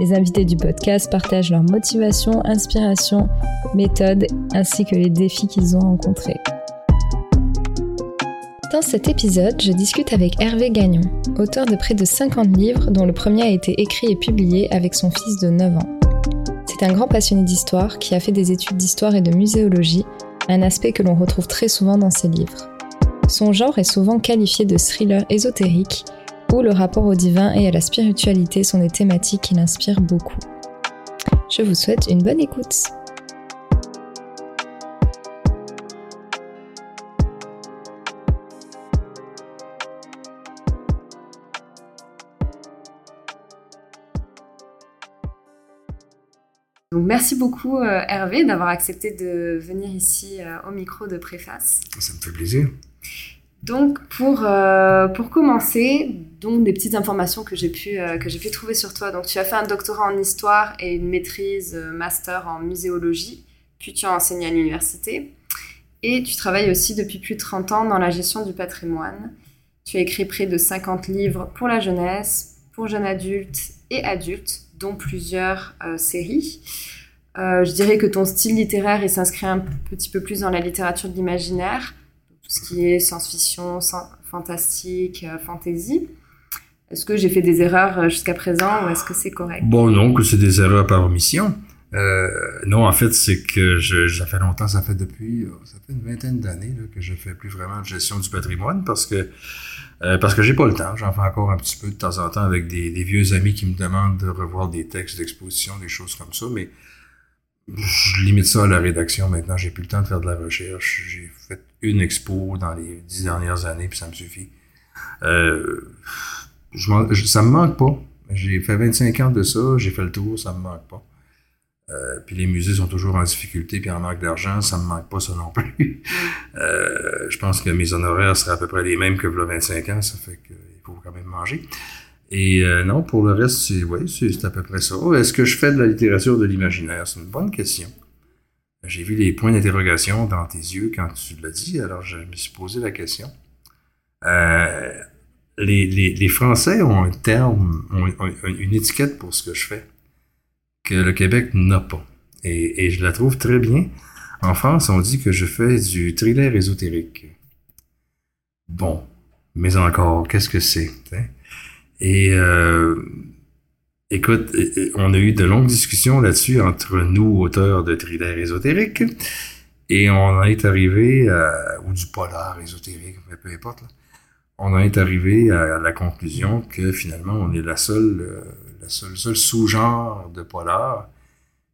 Les invités du podcast partagent leurs motivations, inspirations, méthodes ainsi que les défis qu'ils ont rencontrés. Dans cet épisode, je discute avec Hervé Gagnon, auteur de près de 50 livres dont le premier a été écrit et publié avec son fils de 9 ans. C'est un grand passionné d'histoire qui a fait des études d'histoire et de muséologie, un aspect que l'on retrouve très souvent dans ses livres. Son genre est souvent qualifié de thriller ésotérique, le rapport au divin et à la spiritualité sont des thématiques qui l'inspirent beaucoup. Je vous souhaite une bonne écoute. Donc, merci beaucoup euh, Hervé d'avoir accepté de venir ici euh, au micro de Préface. Ça me fait plaisir. Donc pour, euh, pour commencer, donc des petites informations que j'ai pu, j'ai pu trouver sur toi. Donc tu as fait un doctorat en histoire et une maîtrise master en muséologie, puis tu as enseigné à l'université. Et tu travailles aussi depuis plus de 30 ans dans la gestion du patrimoine. Tu as écrit près de 50 livres pour la jeunesse, pour jeunes adultes et adultes dont plusieurs euh, séries. Euh, je dirais que ton style littéraire s'inscrit un petit peu plus dans la littérature de l'imaginaire, ce qui est science-fiction, fantastique, euh, fantasy. Est-ce que j'ai fait des erreurs jusqu'à présent ou est-ce que c'est correct? Bon, non, que c'est des erreurs par omission. Euh, non, en fait, c'est que je, ça fait longtemps, ça fait depuis, une vingtaine d'années que je fais plus vraiment de gestion du patrimoine parce que euh, parce que j'ai pas le temps. J'en fais encore un petit peu de temps en temps avec des, vieux amis qui me demandent de revoir des textes d'exposition, des choses comme ça, mais je limite ça à la rédaction maintenant. J'ai plus le temps de faire de la recherche. J'ai fait une expo dans les dix dernières années, puis ça me suffit. Euh, je, ça me manque pas. J'ai fait 25 ans de ça, j'ai fait le tour, ça me manque pas. Euh, puis les musées sont toujours en difficulté puis en manque d'argent, ça me manque pas ça non plus. euh, je pense que mes honoraires seraient à peu près les mêmes que le 25 ans, ça fait qu'il faut quand même manger. Et euh, non, pour le reste, c'est c'est à peu près ça. Est-ce que je fais de la littérature de l'imaginaire? C'est une bonne question. J'ai vu les points d'interrogation dans tes yeux quand tu l'as dit, alors je me suis posé la question. Euh, les, les, les, Français ont un terme, ont une étiquette pour ce que je fais que le Québec n'a pas. Et, et, je la trouve très bien. En France, on dit que je fais du thriller ésotérique. Bon, mais encore, qu'est-ce que c'est? Et euh, écoute, on a eu de longues discussions là-dessus entre nous, auteurs de thriller ésotérique, et on en est arrivé à, ou du polar ésotérique, peu importe. On en est arrivé à la conclusion que finalement, on est la seule euh, sous-genre de polar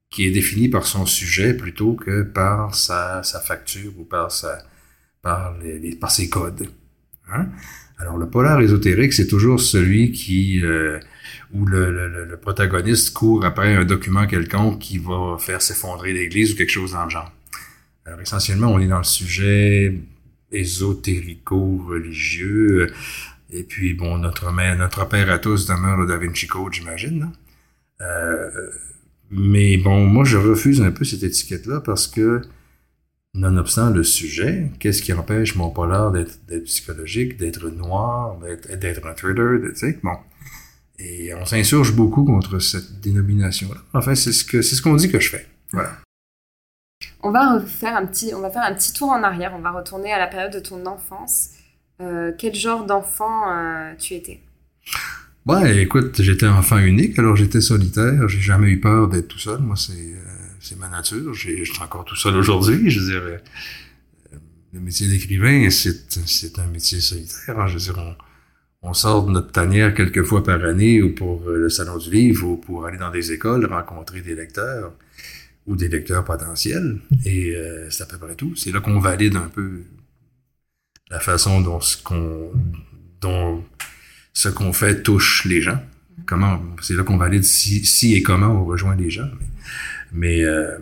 qui est défini par son sujet plutôt que par sa, facture ou par ses codes. Hein? Alors le polar ésotérique, c'est toujours celui qui euh, où le, protagoniste court après un document quelconque qui va faire s'effondrer l'Église ou quelque chose dans le genre. Alors essentiellement, on est dans le sujet ésotérico-religieux, et puis, bon, notre mère, notre père à tous demeure le Da Vinci Code, j'imagine. Euh, mais bon, moi, je refuse un peu cette étiquette-là parce que, nonobstant le sujet, qu'est-ce qui empêche mon polar d'être psychologique, d'être noir, d'être un thriller, tu sais, bon. Et on s'insurge beaucoup contre cette dénomination-là. Enfin, c'est ce que c'est ce qu'on dit que je fais. Voilà. On va faire un petit, on va faire un petit tour en arrière. On va retourner à la période de ton enfance. Euh, quel genre d'enfant euh, tu étais? Ouais, écoute, j'étais enfant unique, alors j'étais solitaire. J'ai jamais eu peur d'être tout seul. Moi, c'est euh, ma nature. Je suis encore tout seul aujourd'hui. Je veux dire, le métier d'écrivain, c'est un métier solitaire. Hein. Je veux dire, on, sort de notre tanière quelques fois par année ou pour le salon du livre ou pour aller dans des écoles rencontrer des lecteurs ou des lecteurs potentiels. Et c'est à peu près tout. C'est là qu'on valide un peu la façon dont ce qu'on dont ce qu'on fait touche les gens. comment, c'est là qu'on valide si, si, et comment on rejoint les gens. Mais, euh,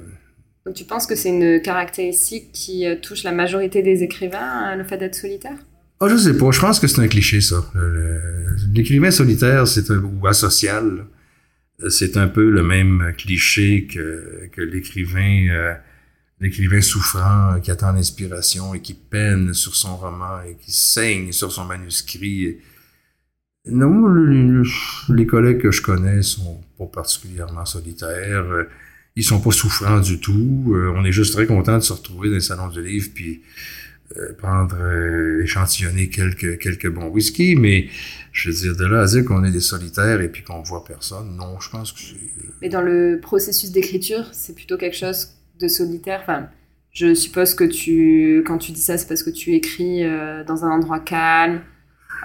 donc tu penses que c'est une caractéristique qui euh, touche la majorité des écrivains, le fait d'être solitaire? Oh, je sais pas. Je pense que c'est un cliché ça. L'écrivain solitaire, c'est un ou asocial. C'est un peu le même cliché que, que l'écrivain l'écrivain souffrant qui attend l'inspiration et qui peine sur son roman et qui saigne sur son manuscrit. Non, les collègues que je connais sont pas particulièrement solitaires. Ils sont pas souffrants du tout. Euh, on est juste très content de se retrouver dans les salons du livre puis euh, prendre, euh, échantillonner quelques, quelques bons whisky, mais je veux dire, de là à dire qu'on est des solitaires et puis qu'on voit personne, non, je pense que c'est... Mais dans le processus d'écriture, c'est plutôt quelque chose de solitaire Enfin, je suppose que tu, quand tu dis ça, c'est parce que tu écris euh, dans un endroit calme.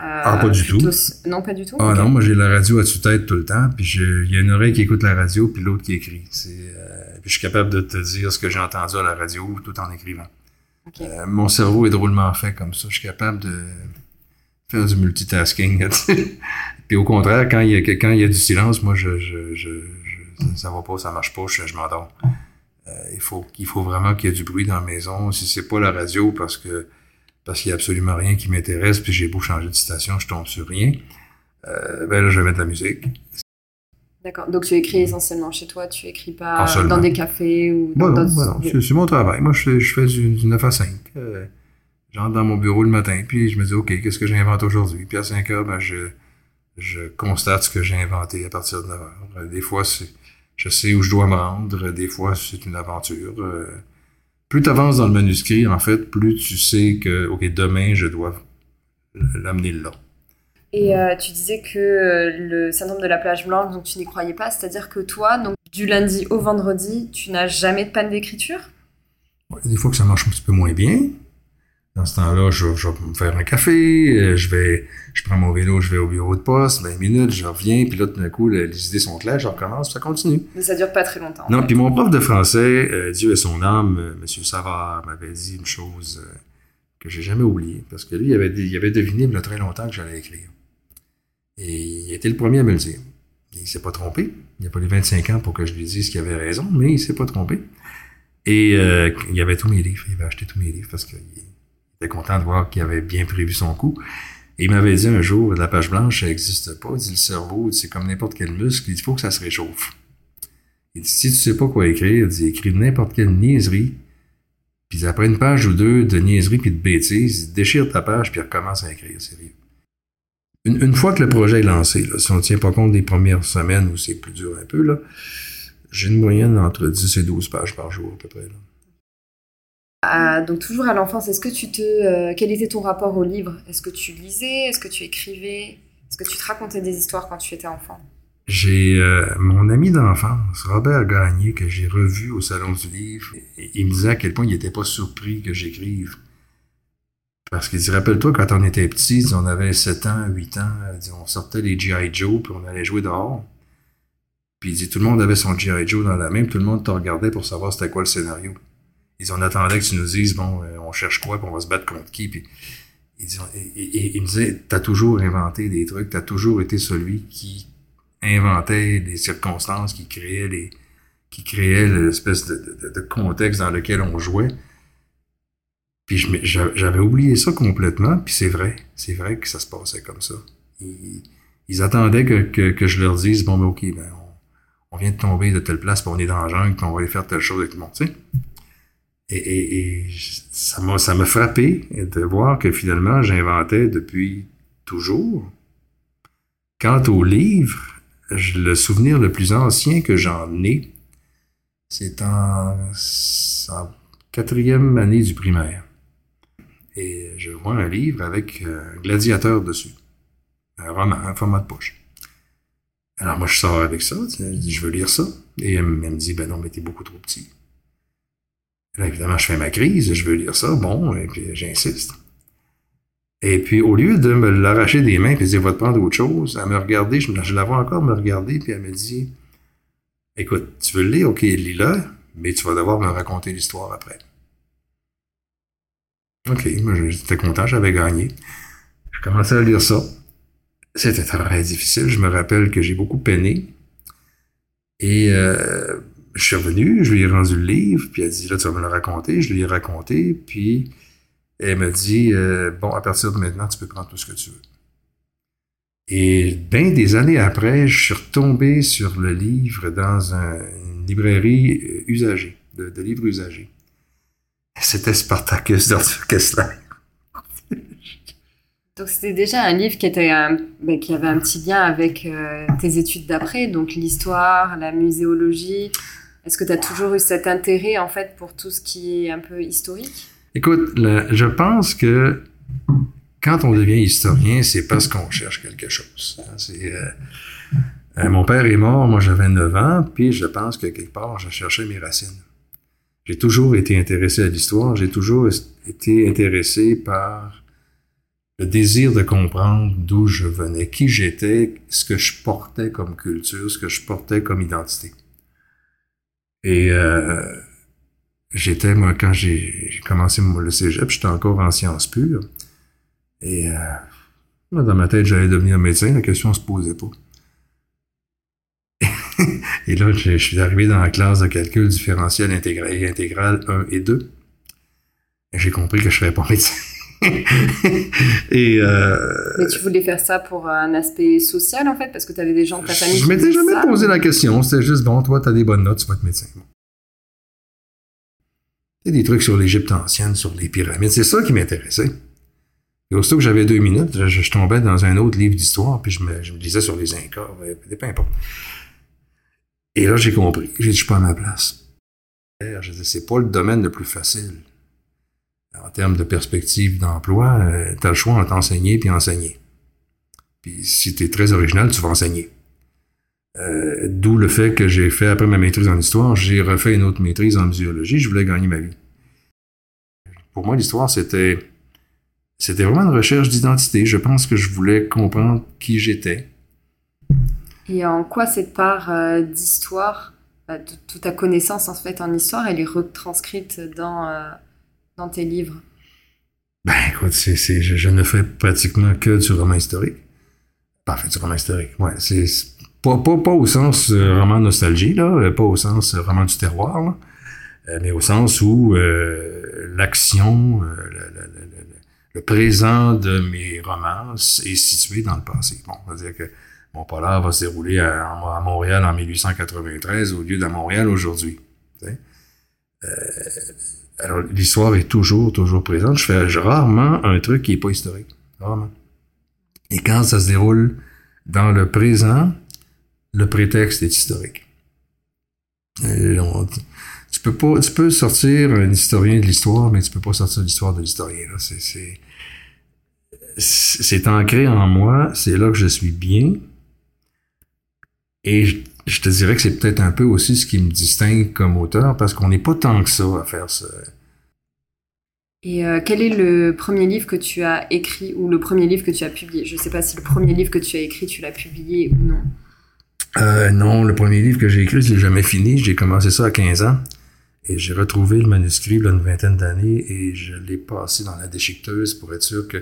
Euh, ah, pas du tout. Non, pas du tout? Ah non, moi j'ai la radio à tue-tête tout le temps, puis il y a une oreille qui écoute la radio, puis l'autre qui écrit. Euh, puis je suis capable de te dire ce que j'ai entendu à la radio tout en écrivant. mon cerveau est drôlement fait comme ça. Je suis capable de faire du multitasking. puis au contraire, quand il y a, quand il y a du silence, moi, je, je, je, ça va pas, ça marche pas, je, m'endors. Euh, il faut qu'il faut vraiment qu'il y ait du bruit dans la maison. Si c'est pas la radio parce que parce qu'il y a absolument rien qui m'intéresse, puis j'ai beau changer de station, je tombe sur rien. Euh, ben là, je vais mettre de la musique. D'accord. Donc tu écris essentiellement chez toi, tu écris pas dans des cafés ou dans d'autres... non, c'est mon travail. Moi, je, je fais du, 9 à 5. Euh, j'entre dans mon bureau le matin, puis je me dis, OK, qu'est-ce que j'invente aujourd'hui? Puis à 5 heures, ben, je, je constate ce que j'ai inventé à partir de 9 heures. Des fois, c'est je sais où je dois me rendre. Des fois, c'est une aventure. Euh, plus tu avances dans le manuscrit, en fait, plus tu sais que, OK, demain, je dois l'amener là. Et euh, tu disais que euh, le syndrome de la plage blanche, donc tu n'y croyais pas, c'est-à-dire que toi, donc du lundi au vendredi, tu n'as jamais de panne d'écriture? Des fois que ça marche un petit peu moins bien. Dans ce temps-là, je, vais me faire un café, euh, je vais, je prends mon vélo, je vais au bureau de poste, 20 minutes, je reviens, puis là, tout d'un coup, les idées sont claires, je recommence, ça continue. Mais ça dure pas très longtemps. Non, puis mon prof de français, euh, Dieu et son âme, euh, Monsieur Savard, m'avait dit une chose que j'ai jamais oubliée, parce que lui, il avait, il avait deviné il y a très longtemps que j'allais écrire. Et il était le premier à me le dire. Il s'est pas trompé. Il a pas les 25 ans pour que je lui dise qu'il avait raison, mais il s'est pas trompé. Et il avait tous mes livres, il avait acheté tous mes livres parce qu'il content de voir qu'il avait bien prévu son coup. Et il m'avait dit un jour, la page blanche, ça n'existe pas. Il dit, le cerveau, c'est comme n'importe quel muscle, il faut que ça se réchauffe. Il dit, si tu sais pas quoi écrire, il dit, écris n'importe quelle niaiserie, puis après une page ou deux de niaiserie puis de bêtises, déchire ta page puis recommence à écrire, sérieux. Une, une, fois que le projet est lancé, si on ne tient pas compte des premières semaines où c'est plus dur un peu, là, j'ai une moyenne entre 10 et 12 pages par jour à peu près. Donc toujours à l'enfance, est-ce que tu te, euh, quel était ton rapport au livre? Est-ce que tu lisais? Est-ce que tu écrivais? Est-ce que tu te racontais des histoires quand tu étais enfant? J'ai euh, mon ami d'enfance, Robert Gagné, que j'ai revu au salon du livre. il me disait à quel point il n'était pas surpris que j'écrive. Parce qu'il dit, rappelle-toi, quand on était petit, on avait 7 ans, 8 ans, on sortait les G.I. Joe, puis on allait jouer dehors. Puis il dit, tout le monde avait son G.I. Joe dans la main, tout le monde te regardait pour savoir c'était quoi le scénario. Ils on attendait que tu nous dises, bon, euh, on cherche quoi, puis on va se battre contre qui. Puis, il, me disait, t'as toujours inventé des trucs, t'as toujours été celui qui inventait des circonstances, qui créait les, qui créait l'espèce de, contexte dans lequel on jouait. Puis j'avais oublié ça complètement, puis c'est vrai, c'est vrai que ça se passait comme ça. Ils, attendaient que, que, je leur dise, bon, ben ok, ben, on, vient de tomber de telle place, puis on est dans la jungle, puis on va aller faire telle chose avec le monde, tu sais. Et, ça m'a ça m'a frappé de voir que finalement j'inventais depuis toujours. Quant au livre, le souvenir le plus ancien que j'en ai, c'est en, quatrième année du primaire. Et je vois un livre avec un gladiateur dessus. Un roman, un format de poche. Alors moi, je sors avec ça, je veux lire ça. Et elle, me dit, ben non, mais t'es beaucoup trop petit. Là, évidemment, je fais ma crise, je veux lire ça, bon, et puis j'insiste. Et puis, au lieu de me l'arracher des mains et de dire, va te prendre autre chose, elle me regarder, je, je la vois encore me regarder, puis elle me dit, écoute, tu veux le lire, ok, lis-le, mais tu vas devoir me raconter l'histoire après. Ok, moi, j'étais content, j'avais gagné. Je commençais à lire ça. c'était très difficile. Je me rappelle que j'ai beaucoup peiné. Et euh, je suis revenu, je lui ai rendu le livre, puis elle dit, là, tu vas me le raconter. Je lui ai raconté, puis elle me dit, euh, bon, à partir de maintenant, tu peux prendre tout ce que tu veux. Et bien des années après, je suis retombé sur le livre dans une librairie euh, usagée, de, livres usagés. C'était Spartacus d'Arthur Kessler. Donc c'était déjà un livre qui, ben, avait un petit lien avec euh, tes études d'après, donc l'histoire, la muséologie. Est-ce que tu as toujours eu cet intérêt en fait pour tout ce qui est un peu historique? Écoute, je pense que quand on devient historien, c'est parce qu'on cherche quelque chose. Hein. Euh, euh, mon père est mort, moi j'avais 9 ans, puis je pense que quelque part, je cherchais mes racines. J'ai toujours été intéressé à l'histoire, j'ai toujours été intéressé par le désir de comprendre d'où je venais, qui j'étais, ce que je portais comme culture, ce que je portais comme identité. Et euh, j'étais, moi, quand j'ai commencé le cégep, j'étais encore en sciences pures. Et euh, dans ma tête, j'allais devenir médecin, la question se posait pas. et là, je, suis arrivé dans la classe de calcul différentiel intégral, intégral 1 et 2. Et j'ai compris que je ne serais pas médecin. et euh, Mais tu voulais faire ça pour un aspect social, en fait, parce que tu avais des gens de ta famille Je m'étais jamais posé la question. C'était juste, bon, toi, tu as des bonnes notes, tu vas être médecin. Il y a des trucs sur l'Égypte ancienne, sur les pyramides. C'est ça qui m'intéressait. Et aussitôt que j'avais deux minutes, je, tombais dans un autre livre d'histoire, puis je me, je me disais sur les Incas, peu importe. Et là, j'ai compris. J'ai dit, je suis pas à ma place. Je disais, c'est pas le domaine le plus facile. En termes de perspective d'emploi, euh, tu as le choix entre enseigner puis enseigner. Puis si tu es très original, tu vas enseigner. Euh, d'où le fait que j'ai fait, après ma maîtrise en histoire, j'ai refait une autre maîtrise en muséologie. Je voulais gagner ma vie. Pour moi, l'histoire, c'était c'était vraiment une recherche d'identité. Je pense que je voulais comprendre qui j'étais. Et en quoi cette part euh, d'histoire, bah, toute ta connaissance en fait en histoire, elle est retranscrite dans, euh, dans tes livres? Ben écoute, c'est, je, je, ne fais pratiquement que du roman historique. Pas fait du roman historique, ouais. C'est pas, pas, pas au sens euh, roman nostalgie, là, pas au sens roman du terroir, mais au sens où l'action, le présent de mes romans est situé dans le passé. Bon, on va dire que mon polar va se dérouler à, Montréal en 1893 au lieu de Montréal aujourd'hui. Euh, alors, l'histoire est toujours, toujours présente. Je fais rarement un truc qui n'est pas historique. Rarement. Et quand ça se déroule dans le présent, le prétexte est historique. tu peux pas, tu peux sortir un historien de l'histoire, mais tu peux pas sortir l'histoire de l'historien. C'est, c'est ancré en moi, c'est là que je suis bien. Et je, te dirais que c'est peut-être un peu aussi ce qui me distingue comme auteur, parce qu'on n'est pas tant que ça à faire ça. Et euh, quel est le premier livre que tu as écrit ou le premier livre que tu as publié? Je ne sais pas si le premier livre que tu as écrit, tu l'as publié ou non. Euh, non, le premier livre que j'ai écrit, je l'ai jamais fini. J'ai commencé ça à 15 ans. Et j'ai retrouvé le manuscrit il y a une vingtaine d'années et je l'ai passé dans la déchiqueteuse pour être sûr que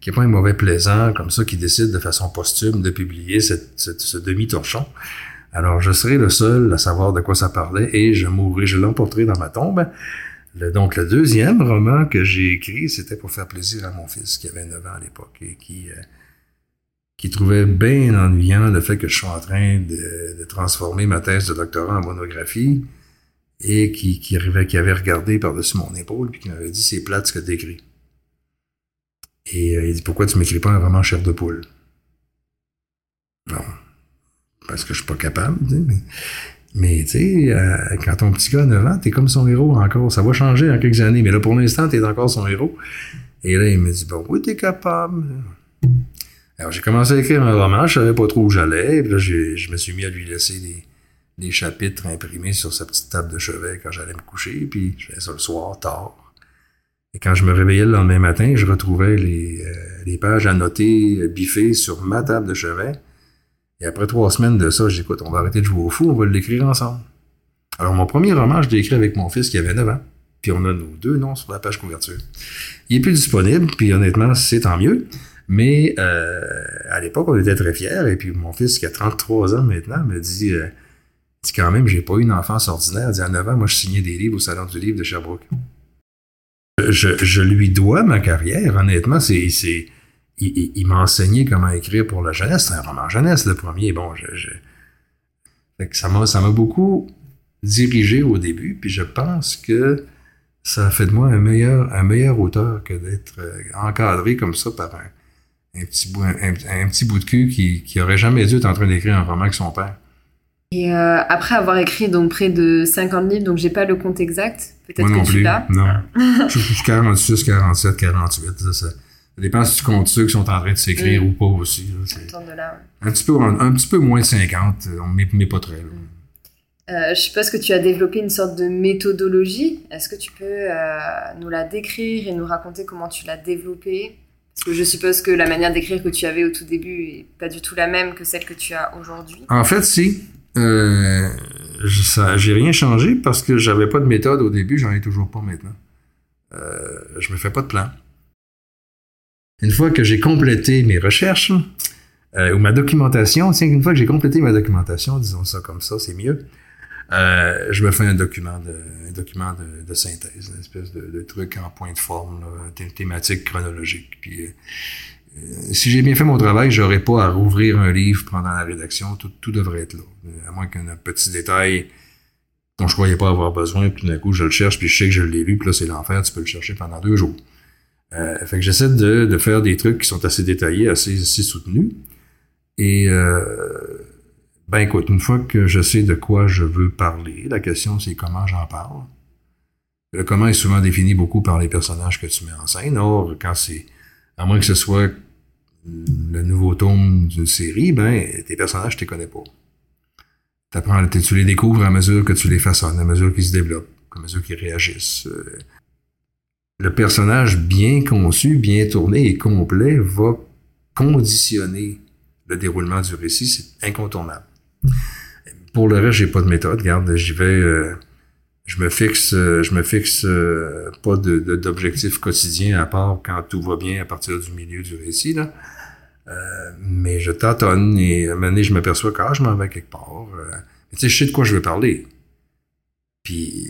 qui n'est pas un mauvais plaisant comme ça qui décide de façon posthume de publier ce demi-torchon. Alors, je serai le seul à savoir de quoi ça parlait et je mourrai, je l'emporterai dans ma tombe. donc, le deuxième roman que j'ai écrit, c'était pour faire plaisir à mon fils qui avait 9 ans à l'époque et qui, euh, qui trouvait bien ennuyant le fait que je sois en train de, transformer ma thèse de doctorat en monographie et qui, avait regardé par-dessus mon épaule puis qui m'avait dit c'est plate ce que t'écris. Et euh, il dit Pourquoi tu m'écris pas un roman chef de poule? Non. Parce que je suis pas capable, mais. tu sais, euh, quand ton petit gars a 9 ans, t'es comme son héros encore. Ça va changer en quelques années, mais là, pour l'instant, t'es encore son héros. Et là, il me dit, bon, oui, t'es capable. Alors, j'ai commencé à écrire un roman, je savais pas trop où j'allais. Puis là, je me suis mis à lui laisser des, chapitres imprimés sur sa petite table de chevet quand j'allais me coucher. Puis, je faisais ça le soir, tard. Et quand je me réveillais le lendemain matin, je retrouvais les, euh, les pages annotées, euh, biffées sur ma table de chevet. Et après trois semaines de ça, j'ai écoute, on va arrêter de jouer au fou, on va l'écrire ensemble. Alors, mon premier roman, je l'ai écrit avec mon fils qui avait 9 ans. Puis on a nos deux noms sur la page couverture. Il est plus disponible, puis honnêtement, c'est tant mieux. Mais euh, à l'époque, on était très fiers. Et puis mon fils, qui a 33 ans maintenant, me dit, euh, quand même, j'ai pas eu une enfance ordinaire. Il dit, à 9 ans, moi, je signais des livres au Salon du Livre de Sherbrooke. Je, je lui dois ma carrière, honnêtement. C'est, il, il, m'a enseigné comment écrire pour la jeunesse. C'est un roman jeunesse, le premier. Bon, je, je... Fait que ça m'a, ça m'a beaucoup dirigé au début, puis je pense que ça a fait de moi un meilleur, un meilleur auteur que d'être euh, encadré comme ça par un, un petit, bout, un, un, petit bout de cul qui, qui aurait jamais dû être en train d'écrire un roman avec son père. Et euh, après avoir écrit donc près de 50 livres, donc j'ai pas le compte exact, peut-être que tu l'as. Non, je suis 46, 47, 48, ça, ça, ça dépend si tu comptes ceux qui sont en train de s'écrire Mm. ou pas aussi. là. De là, un, petit peu, un, un petit peu moins de 50, mais, mais pas très. Là. Euh, je suppose que tu as développé une sorte de méthodologie? Est-ce que tu peux euh, nous la décrire et nous raconter comment tu l'as développée? Parce que je suppose que la manière d'écrire que tu avais au tout début est pas du tout la même que celle que tu as aujourd'hui. En fait, si. Euh, ça- j'ai rien changé parce que j'avais pas de méthode au début, j'en ai toujours pas maintenant. Euh, je me fais pas de plan. Une fois que j'ai complété mes recherches euh, ou ma documentation, tiens, une fois que j'ai complété ma documentation, disons ça comme ça, c'est mieux. euh, je me fais un document de, un document de, synthèse, une espèce de, truc en point de forme, thématique chronologique. Puis, euh, si j'ai bien fait mon travail, j'aurais pas à rouvrir un livre pendant la rédaction. Tout, devrait être là. À moins qu'un petit détail dont je croyais pas avoir besoin, puis d'un coup, je le cherche, puis je sais que je l'ai lu, puis là, c'est l'enfer, tu peux le chercher pendant deux jours. Euh, fait que j'essaie de, de faire des trucs qui sont assez détaillés, assez, assez soutenus. Et euh, ben écoute, une fois que je sais de quoi je veux parler, la question c'est comment j'en parle. Le comment est souvent défini beaucoup par les personnages que tu mets en scène. Or, quand c'est, à moins que ce soit le nouveau tome d'une série, ben tes personnages, tu les connais pas. T'apprends, tu les découvres à mesure que tu les façonnes, à mesure qu'ils se développent, à mesure qu'ils réagissent. Euh, Le personnage bien conçu, bien tourné et complet va conditionner le déroulement du récit, c'est incontournable. Pour le reste, j'ai pas de méthode. Regarde, j'y vais, euh, je me fixe, euh, je me fixe euh, pas d'objectif quotidien à part quand tout va bien à partir du milieu du récit là. Euh, mais je tâtonne et à un moment donné, je m'aperçois que je m'en vais quelque part. Tu sais, je sais de quoi je veux parler. Puis,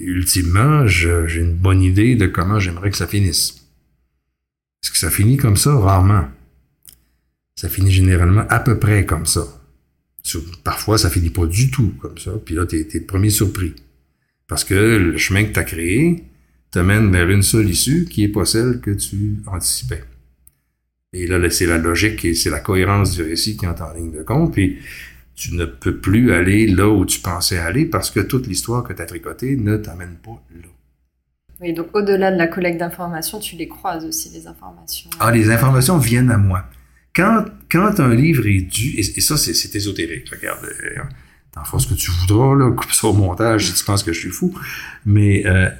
ultimement, j'ai une bonne idée de comment j'aimerais que ça finisse. Est-ce que ça finit comme ça? Rarement. Ça finit généralement à peu près comme ça. Parfois, ça finit pas du tout comme ça. Puis là, t'es, t'es le premier surpris. Parce que le chemin que t'as créé te mène vers une seule issue qui est pas celle que tu anticipais. Et là, là, c'est la logique et c'est la cohérence du récit qui entre en ligne de compte. Puis tu ne peux plus aller là où tu pensais aller parce que toute l'histoire que tu as tricotée ne t'amène pas là. Oui, donc au-delà de la collecte d'informations, tu les croises aussi, les informations. Ah, les informations viennent à moi. Quand, quand un livre est dû, et, et ça, c'est, c'est ésotérique, regarde, euh, t'en feras ce que tu voudras, là, coupe ça au montage si tu penses que je suis fou, mais euh,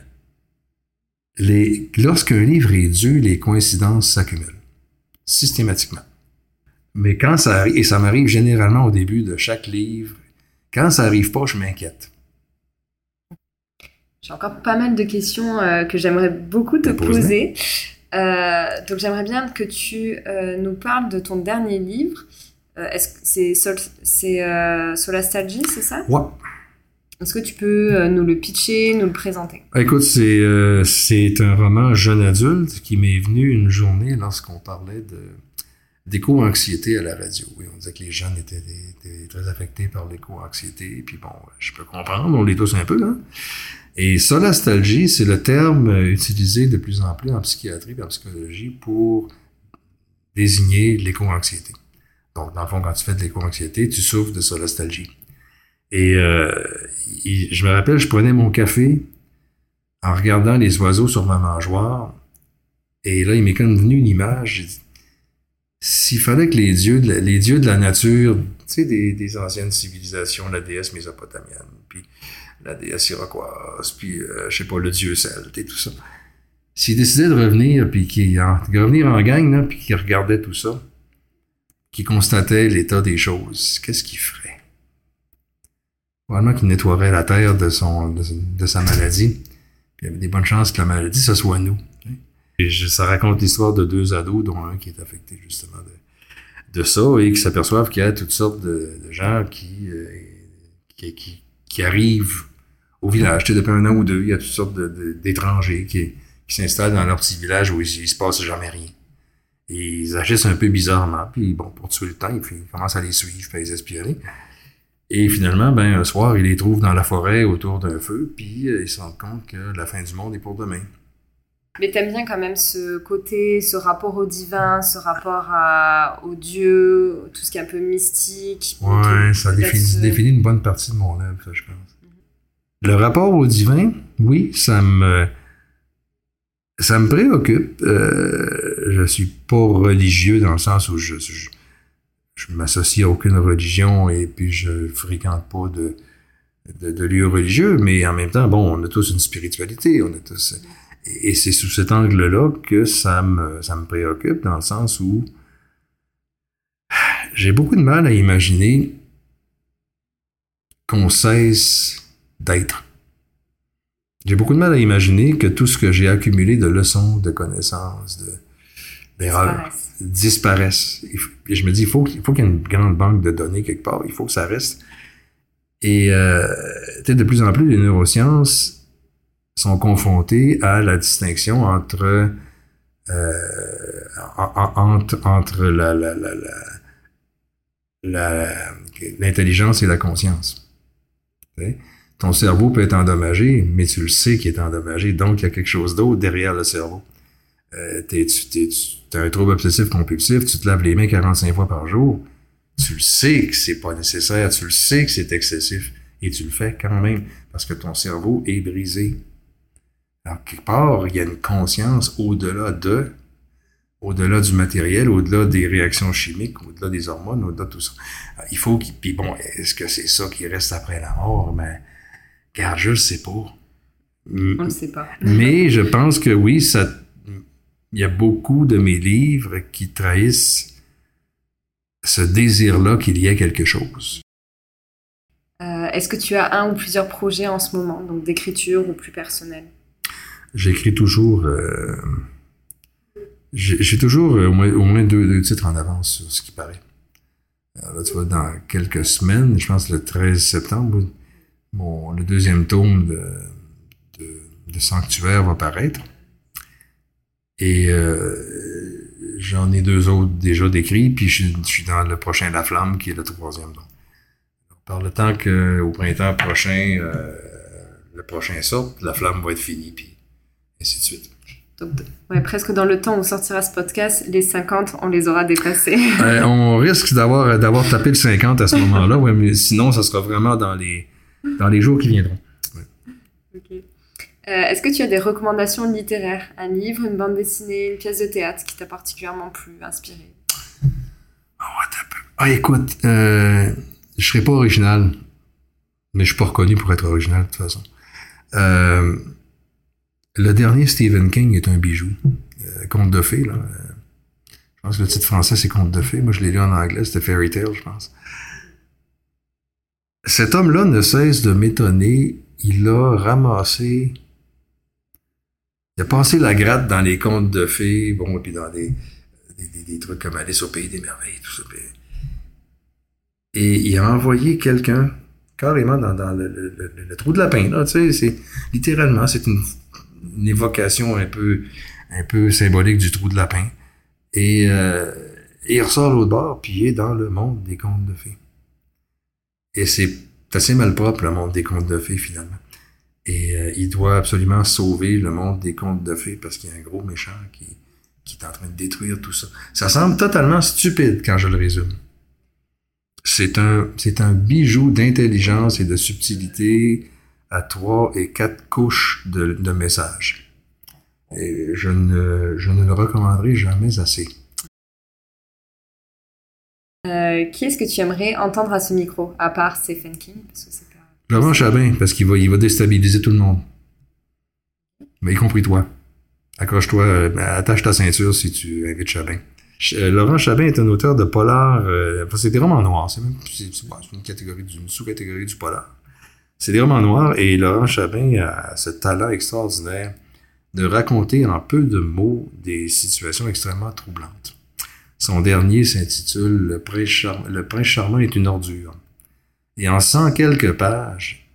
lorsqu'un livre est dû, les coïncidences s'accumulent, systématiquement. Mais quand ça arrive, et ça m'arrive généralement au début de chaque livre, quand ça arrive pas, je m'inquiète. J'ai encore pas mal de questions euh, que j'aimerais beaucoup te Pose-les. poser. Euh, donc j'aimerais bien que tu euh, nous parles de ton dernier livre. Est-ce que c'est Sol, c'est Solastalgie, c'est ça? Ouais. Est-ce que tu peux nous le pitcher, nous le présenter? Écoute, c'est c'est un roman jeune adulte qui m'est venu une journée lorsqu'on parlait de d'éco-anxiété à la radio. Oui, on disait que les jeunes étaient, très affectés par l'éco-anxiété. Puis bon, je peux comprendre, on l'est tous un peu. Hein? Et solastalgie, c'est le terme utilisé de plus en plus en psychiatrie et en psychologie pour désigner l'éco-anxiété. Donc, dans le fond, quand tu fais de l'éco-anxiété, tu souffres de solastalgie. Et euh, je me rappelle, je prenais mon café en regardant les oiseaux sur ma mangeoire. Et là, il m'est comme venu une image. J'ai dit, s'il fallait que les dieux de la, les dieux de la nature, tu sais, des, anciennes civilisations, la déesse mésopotamienne, puis la déesse iroquoise, puis, euh, je sais pas, le dieu celte et tout ça, s'ils décidaient de revenir, puis qu'ils revenir en gang, puis qu'ils regardaient tout ça, qu'ils constataient l'état des choses, qu'est-ce qu'ils feraient? Probablement qu'il nettoierait la terre de sa maladie. Puis il y avait des bonnes chances que la maladie, ce soit nous. Et ça raconte l'histoire de deux ados, dont un qui est affecté justement de, de ça, et qui s'aperçoivent qu'il y a toutes sortes de, gens qui, euh, qui, qui, arrivent au village. Tu sais, depuis un an ou deux, il y a toutes sortes d'étrangers qui, qui s'installent dans leur petit village où il, il se passe jamais rien. Et ils agissent un peu bizarrement. Puis bon, pour tuer le temps, ils, commencent à les suivre, à les espionner. Et finalement, ben, un soir, ils les trouvent dans la forêt autour d'un feu, puis euh, ils se rendent compte que la fin du monde est pour demain. Mais t'aimes bien quand même ce côté, ce rapport au divin, ce rapport à, au Dieu, tout ce qui est un peu mystique. Ouais, ça définit, définit, une bonne partie de mon œuvre, ça, je pense. Le rapport au divin, oui, ça me ça me préoccupe. Euh, je suis pas religieux dans le sens où je, je, je m'associe à aucune religion et puis je fréquente pas de, de, de, lieux religieux, mais en même temps, bon, on a tous une spiritualité, on a tous. Et, c'est sous cet angle-là que ça me, ça me préoccupe, dans le sens où j'ai beaucoup de mal à imaginer qu'on cesse d'être. J'ai beaucoup de mal à imaginer que tout ce que j'ai accumulé de leçons, de connaissances, de, d'erreurs disparaissent. Et je me dis, il faut, il faut qu'il y ait une grande banque de données quelque part. Il faut que ça reste. Et euh, de plus en plus, les neurosciences sont confrontées à la distinction entre euh, entre, entre la, l'intelligence et la conscience ton cerveau peut être endommagé, mais tu le sais qu'il est endommagé, donc il y a quelque chose d'autre derrière le cerveau. Euh, tu as un trouble obsessif compulsif, tu te laves les mains 45 fois par jour, tu le sais que c'est pas nécessaire, tu le sais que c'est excessif, et tu le fais quand même, parce que ton cerveau est brisé. Alors, quelque part, il y a une conscience au-delà de, au-delà du matériel, au-delà des réactions chimiques, au-delà des hormones, au-delà de tout ça. Il faut qu'il, puis bon, est-ce que c'est ça qui reste après la mort? Mais, Regarde, je le sais pas. On ne sait pas. Mais je pense que oui, ça, il y a beaucoup de mes livres qui trahissent ce désir-là qu'il y ait quelque chose. Euh, est-ce que tu as un ou plusieurs projets en ce moment, donc d'écriture ou plus personnel? J'écris toujours. Euh, j'ai toujours au moins, deux, titres en avance sur ce qui paraît. Tu vois, dans quelques semaines, je pense le 13 septembre, le deuxième tome de, Sanctuaire va paraître. Et euh, j'en ai deux autres déjà décrits, puis je, suis dans le prochain La Flamme, qui est le troisième. Par le temps qu'au printemps prochain, euh, le prochain sorte, La Flamme va être finie, puis ainsi de suite. Donc, ouais, presque dans le temps où sortira ce podcast, les 50, on les aura dépassés. on risque d'avoir, d'avoir tapé le 50 à ce moment-là, ouais, mais sinon, ça sera vraiment dans les dans les jours qui viendront. Euh, est-ce que tu as des recommandations littéraires? Un livre, une bande dessinée, une pièce de théâtre qui t'a particulièrement plu, inspiré? Oh, Ah, écoute, euh, je serais pas original, mais je suis pas reconnu pour être original de toute façon. Euh, le dernier Stephen King est un bijou. Euh, Conte de fées, là. Je pense que le titre français, c'est Conte de fées. Moi, je l'ai lu en anglais, c'était Fairy Tale, je pense. Cet homme-là ne cesse de m'étonner. Il a ramassé. Il a passé la gratte dans les contes de fées, bon, et puis dans des, des, trucs comme Alice au pays des merveilles, tout ça. Et il a envoyé quelqu'un carrément dans, le, trou de lapin, là, tu sais, c'est littéralement, c'est une, évocation un peu, un peu symbolique du trou de lapin. Et, euh, il ressort l'autre bord, puis il est dans le monde des contes de fées. Et c'est assez malpropre, le monde des contes de fées, finalement. Et euh, il doit absolument sauver le monde des contes de fées parce qu'il y a un gros méchant qui, qui est en train de détruire tout ça. Ça semble totalement stupide quand je le résume. C'est un, c'est un bijou d'intelligence et de subtilité à trois et quatre couches de, de messages. Et je ne, je ne le recommanderai jamais assez. Euh, qui est-ce que tu aimerais entendre à ce micro, à part Stephen King Laurent Chabin, parce qu'il va, il va déstabiliser tout le monde. Mais y compris toi. Accroche-toi, euh, attache ta ceinture si tu invites Chabin. Euh, Laurent Chabin est un auteur de polar. c'est des romans noirs. C'est, une catégorie, une sous-catégorie du polar. C'est des romans noirs et Laurent Chabin a ce talent extraordinaire de raconter en peu de mots des situations extrêmement troublantes. Son dernier s'intitule Le prince, charmant, Le est une ordure. Et en cent quelques pages,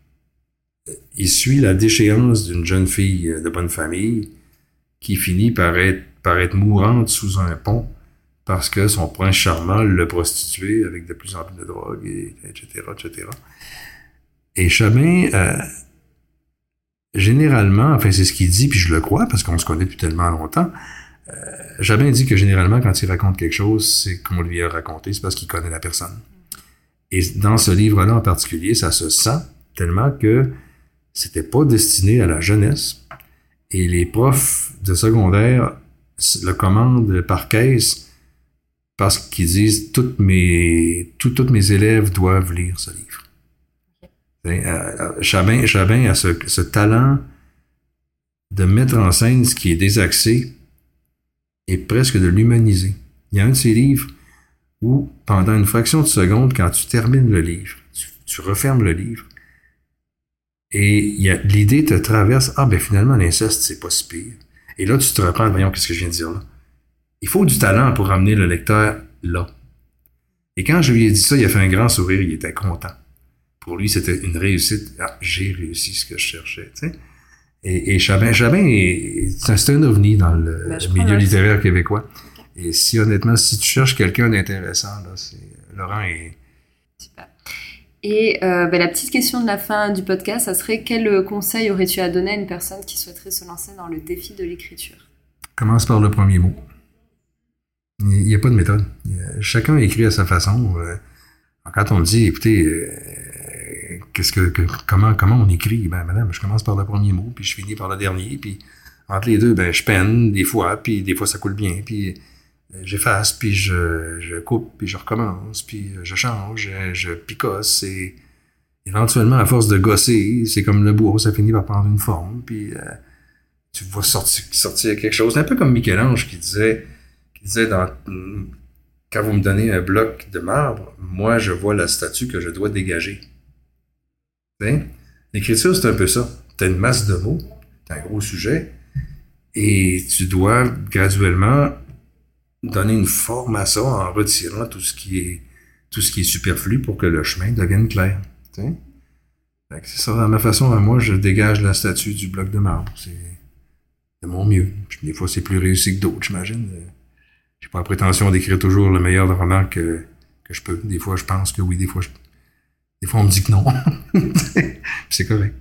il suit la déchéance d'une jeune fille de bonne famille qui finit par être, mourante sous un pont parce que son prince charmant l'a prostituée avec de plus en plus de drogue, et, etc., etc. Et Chabin, euh, généralement, enfin c'est ce qu'il dit, puis je le crois, parce qu'on se connaît depuis tellement longtemps, euh, Chabin dit que généralement, quand il raconte quelque chose, c'est qu'on lui a raconté, c'est parce qu'il connaît la personne. Et dans ce livre-là en particulier, ça se sent tellement que c'était pas destiné à la jeunesse. Et les profs de secondaire le commandent par caisse parce qu'ils disent toutes mes, toutes mes élèves doivent lire ce livre. Euh, euh, Chabin, a ce, talent de mettre en scène ce qui est désaxé et presque de l'humaniser. Il y a un de ses livres où, pendant une fraction de seconde, quand tu termines le livre, tu, refermes le livre, et l'idée te traverse, ah ben finalement l'inceste, c'est pas si pire. Et là, tu te reprends, voyons, qu'est-ce que je viens de dire là? Il faut du talent pour ramener le lecteur là. Et quand je lui ai dit ça, il a fait un grand sourire, il était content. Pour lui, c'était une réussite. Ah, j'ai réussi ce que je cherchais, tu sais. Et, et Chabin, Chabin c'est un ovni dans le ben, milieu littéraire québécois. Et si honnêtement, si tu cherches quelqu'un d'intéressant, là, c'est Laurent est. Super. Et euh, ben, la petite question de la fin du podcast, ça serait quel conseil aurais-tu à donner à une personne qui souhaiterait se lancer dans le défi de l'écriture? Commence par le premier mot. Il n'y a pas de méthode. Chacun écrit à sa façon. Euh, quand on dit, écoutez, euh, qu'est-ce que, comment, comment on écrit? Ben, madame, je commence par le premier mot, puis je finis par le dernier, puis entre les deux, ben, je peine des fois, puis des fois ça coule bien, puis euh, j'efface, puis je, je, coupe, puis je recommence, puis je change, je, picosse, et éventuellement, à force de gosser, c'est comme le bois, ça finit par prendre une forme, puis tu vois sortir, quelque chose. Un peu comme Michel-Ange qui disait il disait dans, quand vous me donnez un bloc de marbre, moi, je vois la statue que je dois dégager. L'écriture, c'est un peu ça. Tu as une masse de mots, tu as un gros sujet, et tu dois graduellement donner une forme à ça en retirant tout ce qui est, tout ce qui est superflu pour que le chemin devienne clair. C'est ça, à ma façon, à moi, je dégage la statue du bloc de marbre. C'est mon mieux. des fois, c'est plus réussi que d'autres, j'imagine j'ai pas la prétention d'écrire toujours le meilleur roman que, que je peux. Des fois, je pense que oui, des fois, je, des fois on me dit que non. c'est correct.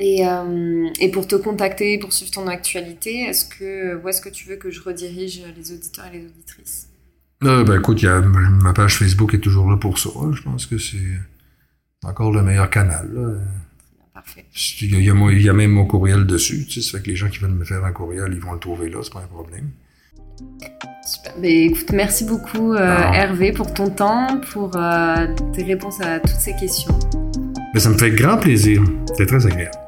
Et, euh, et, pour te contacter, pour suivre ton actualité, est-ce que, où est-ce que tu veux que je redirige les auditeurs et les auditrices? Euh, ben, écoute, y a, ma page Facebook est toujours là pour ça. Je pense que c'est encore le meilleur canal. Parfait. Il y, a, il y, a, même mon courriel dessus. Tu sais, ça fait que les gens qui veulent me faire un courriel, ils vont le trouver là, c'est pas un problème. Super. Mais écoute, merci beaucoup euh, Hervé pour ton temps, pour euh, tes réponses à toutes ces questions. Mais ça me fait grand plaisir. C'est très agréable.